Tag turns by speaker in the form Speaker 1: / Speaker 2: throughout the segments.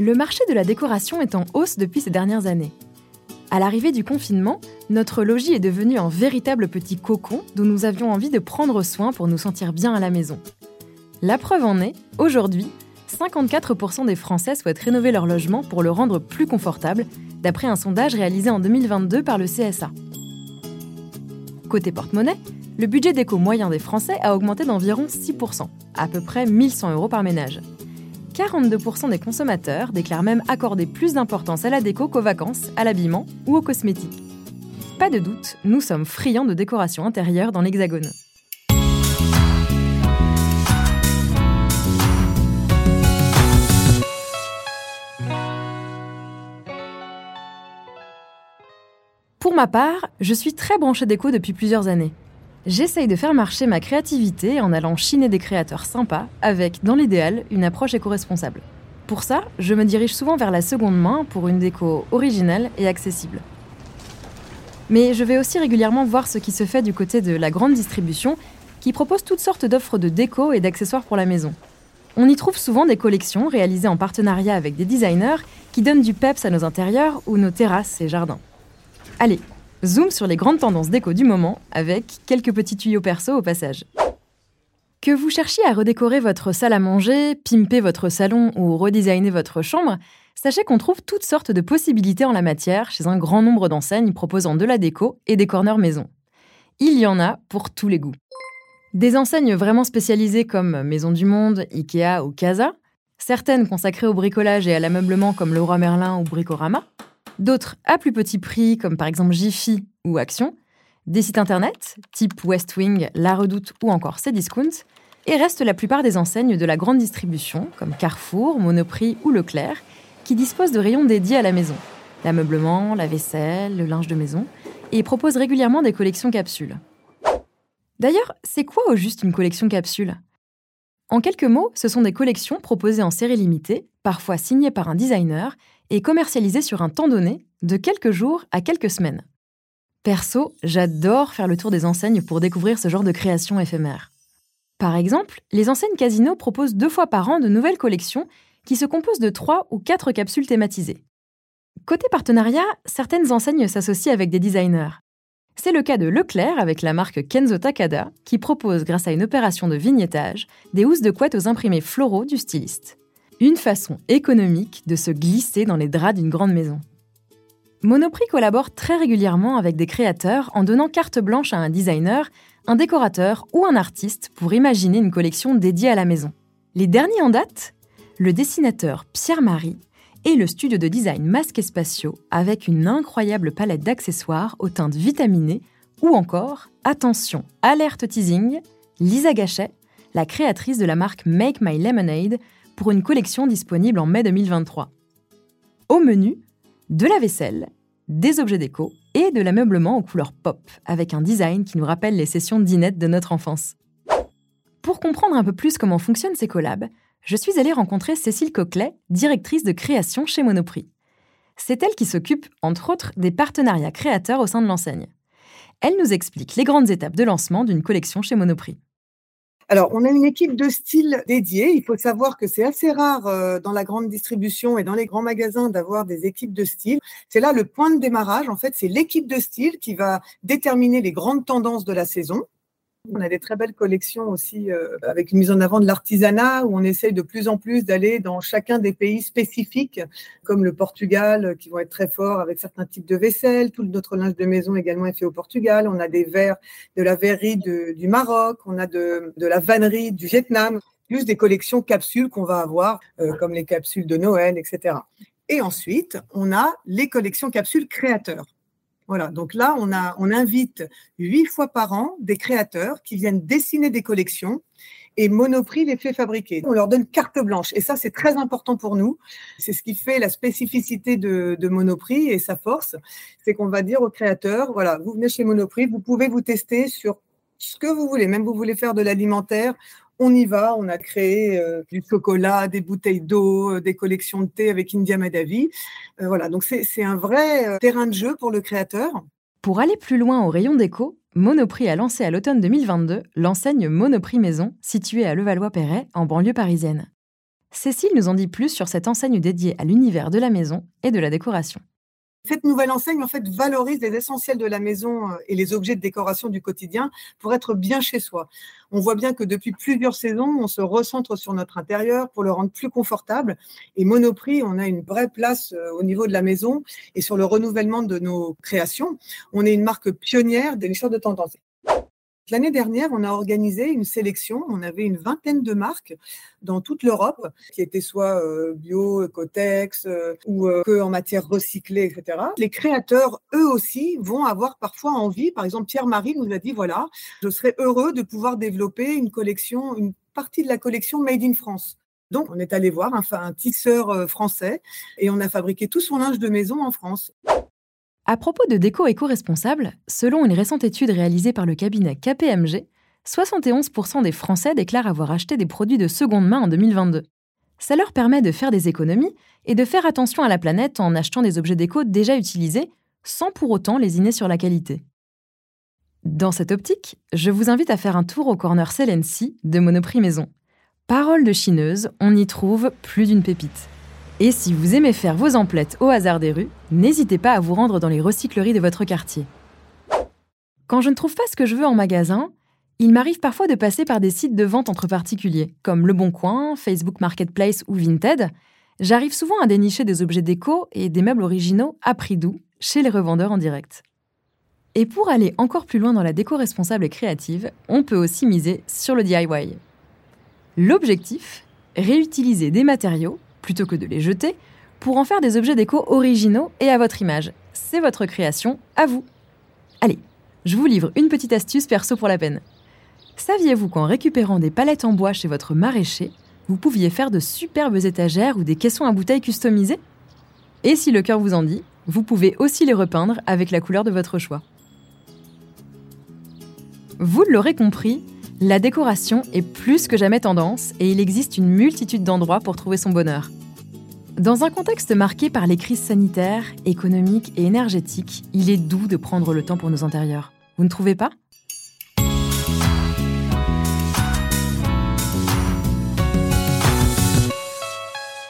Speaker 1: Le marché de la décoration est en hausse depuis ces dernières années. À l'arrivée du confinement, notre logis est devenu un véritable petit cocon dont nous avions envie de prendre soin pour nous sentir bien à la maison. La preuve en est, aujourd'hui, 54% des Français souhaitent rénover leur logement pour le rendre plus confortable, d'après un sondage réalisé en 2022 par le CSA. Côté porte-monnaie, le budget déco moyen des Français a augmenté d'environ 6%, à peu près 1100 euros par ménage. 42% des consommateurs déclarent même accorder plus d'importance à la déco qu'aux vacances, à l'habillement ou aux cosmétiques. Pas de doute, nous sommes friands de décoration intérieure dans l'Hexagone. Pour ma part, je suis très branchée déco depuis plusieurs années. J'essaye de faire marcher ma créativité en allant chiner des créateurs sympas avec, dans l'idéal, une approche éco-responsable. Pour ça, je me dirige souvent vers la seconde main pour une déco originale et accessible. Mais je vais aussi régulièrement voir ce qui se fait du côté de la grande distribution qui propose toutes sortes d'offres de déco et d'accessoires pour la maison. On y trouve souvent des collections réalisées en partenariat avec des designers qui donnent du peps à nos intérieurs ou nos terrasses et jardins. Allez, zoom sur les grandes tendances déco du moment avec quelques petits tuyaux perso au passage. Que vous cherchiez à redécorer votre salle à manger, pimper votre salon ou redesigner votre chambre, sachez qu'on trouve toutes sortes de possibilités en la matière chez un grand nombre d'enseignes proposant de la déco et des corners maison. Il y en a pour tous les goûts. Des enseignes vraiment spécialisées comme Maison du Monde, Ikea ou Casa, certaines consacrées au bricolage et à l'ameublement comme Leroy Merlin ou Bricorama, d'autres à plus petit prix, comme par exemple Jiffy ou Action, des sites internet, type West Wing, La Redoute ou encore Cdiscount, et reste la plupart des enseignes de la grande distribution, comme Carrefour, Monoprix ou Leclerc, qui disposent de rayons dédiés à la maison, l'ameublement, la vaisselle, le linge de maison, et proposent régulièrement des collections capsules. D'ailleurs, c'est quoi au juste une collection capsule? En quelques mots, ce sont des collections proposées en série limitée, parfois signées par un designer, et commercialisé sur un temps donné, de quelques jours à quelques semaines. Perso, j'adore faire le tour des enseignes pour découvrir ce genre de création éphémère. Par exemple, les enseignes Casino proposent deux fois par an de nouvelles collections qui se composent de trois ou quatre capsules thématisées. Côté partenariat, certaines enseignes s'associent avec des designers. C'est le cas de Leclerc avec la marque Kenzo Takada, qui propose, grâce à une opération de vignettage, des housses de couette aux imprimés floraux du styliste une façon économique de se glisser dans les draps d'une grande maison. Monoprix collabore très régulièrement avec des créateurs en donnant carte blanche à un designer, un décorateur ou un artiste pour imaginer une collection dédiée à la maison. Les derniers en date Le dessinateur Pierre-Marie et le studio de design Masque Spatio avec une incroyable palette d'accessoires aux teintes vitaminées ou encore, attention, alerte teasing, Lisa Gachet, la créatrice de la marque Make My Lemonade, pour une collection disponible en mai 2023. Au menu, de la vaisselle, des objets déco et de l'ameublement aux couleurs pop, avec un design qui nous rappelle les sessions d'inette de notre enfance. Pour comprendre un peu plus comment fonctionnent ces collabs, je suis allée rencontrer Cécile Coquelet, directrice de création chez Monoprix. C'est elle qui s'occupe, entre autres, des partenariats créateurs au sein de l'enseigne. Elle nous explique les grandes étapes de lancement d'une collection chez Monoprix.
Speaker 2: Alors, on a une équipe de style dédiée. Il faut savoir que c'est assez rare euh, dans la grande distribution et dans les grands magasins d'avoir des équipes de style. C'est là le point de démarrage. En fait, c'est l'équipe de style qui va déterminer les grandes tendances de la saison. On a des très belles collections aussi euh, avec une mise en avant de l'artisanat où on essaye de plus en plus d'aller dans chacun des pays spécifiques, comme le Portugal, qui vont être très forts avec certains types de vaisselle. Tout notre linge de maison également est fait au Portugal. On a des verres de la verrerie du Maroc, on a de, la vannerie du Vietnam, plus des collections capsules qu'on va avoir, euh, comme les capsules de Noël, etc. Et ensuite, on a les collections capsules créateurs. Voilà, donc là, on, a, on invite huit fois par an des créateurs qui viennent dessiner des collections et Monoprix les fait fabriquer. On leur donne carte blanche et ça, c'est très important pour nous. C'est ce qui fait la spécificité de, de Monoprix et sa force, c'est qu'on va dire aux créateurs, voilà, vous venez chez Monoprix, vous pouvez vous tester sur ce que vous voulez, même vous voulez faire de l'alimentaire, on y va, on a créé euh, du chocolat, des bouteilles d'eau, euh, des collections de thé avec India Madavi. Euh, voilà, donc c'est un vrai terrain de jeu pour le créateur.
Speaker 1: Pour aller plus loin au rayon déco, Monoprix a lancé à l'automne 2022 l'enseigne Monoprix Maison, située à Levallois-Perret, en banlieue parisienne. Cécile nous en dit plus sur cette enseigne dédiée à l'univers de la maison et de la décoration.
Speaker 2: Cette nouvelle enseigne, en fait, valorise les essentiels de la maison euh, et les objets de décoration du quotidien pour être bien chez soi. On voit bien que depuis plusieurs saisons, on se recentre sur notre intérieur pour le rendre plus confortable. Et Monoprix, on a une vraie place euh, au niveau de la maison et sur le renouvellement de nos créations. On est une marque pionnière des lectures de tendance. L'année dernière, on a organisé une sélection. On avait une vingtaine de marques dans toute l'Europe, qui étaient soit euh, bio, Ecotex euh, ou euh, que en matière recyclée, etc. Les créateurs, eux aussi, vont avoir parfois envie. Par exemple, Pierre-Marie nous a dit voilà, je serais heureux de pouvoir développer une collection, une partie de la collection Made in France. Donc, on est allé voir un, un tisseur français et on a fabriqué tout son linge de maison en France.
Speaker 1: À propos de déco éco-responsable, selon une récente étude réalisée par le cabinet KPMG, 71% des Français déclarent avoir acheté des produits de seconde main en 2022. Ça leur permet de faire des économies et de faire attention à la planète en achetant des objets déco déjà utilisés, sans pour autant lésiner sur la qualité. Dans cette optique, je vous invite à faire un tour au corner Celency de Monoprix Maison. Parole de chineuse, on y trouve plus d'une pépite. Et si vous aimez faire vos emplettes au hasard des rues, n'hésitez pas à vous rendre dans les recycleries de votre quartier. Quand je ne trouve pas ce que je veux en magasin, il m'arrive parfois de passer par des sites de vente entre particuliers, comme Le Bon Coin, Facebook Marketplace ou Vinted. J'arrive souvent à dénicher des objets déco et des meubles originaux à prix doux chez les revendeurs en direct. Et pour aller encore plus loin dans la déco responsable et créative, on peut aussi miser sur le DIY. L'objectif Réutiliser des matériaux plutôt que de les jeter, pour en faire des objets déco originaux et à votre image. C'est votre création, à vous. Allez, je vous livre une petite astuce perso pour la peine. Saviez-vous qu'en récupérant des palettes en bois chez votre maraîcher, vous pouviez faire de superbes étagères ou des caissons à bouteilles customisés Et si le cœur vous en dit, vous pouvez aussi les repeindre avec la couleur de votre choix. Vous l'aurez compris, la décoration est plus que jamais tendance et il existe une multitude d'endroits pour trouver son bonheur. Dans un contexte marqué par les crises sanitaires, économiques et énergétiques, il est doux de prendre le temps pour nos intérieurs. Vous ne trouvez pas?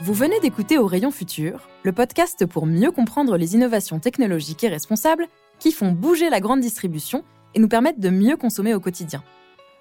Speaker 1: Vous venez d'écouter Au Rayon Futur, le podcast pour mieux comprendre les innovations technologiques et responsables qui font bouger la grande distribution et nous permettent de mieux consommer au quotidien.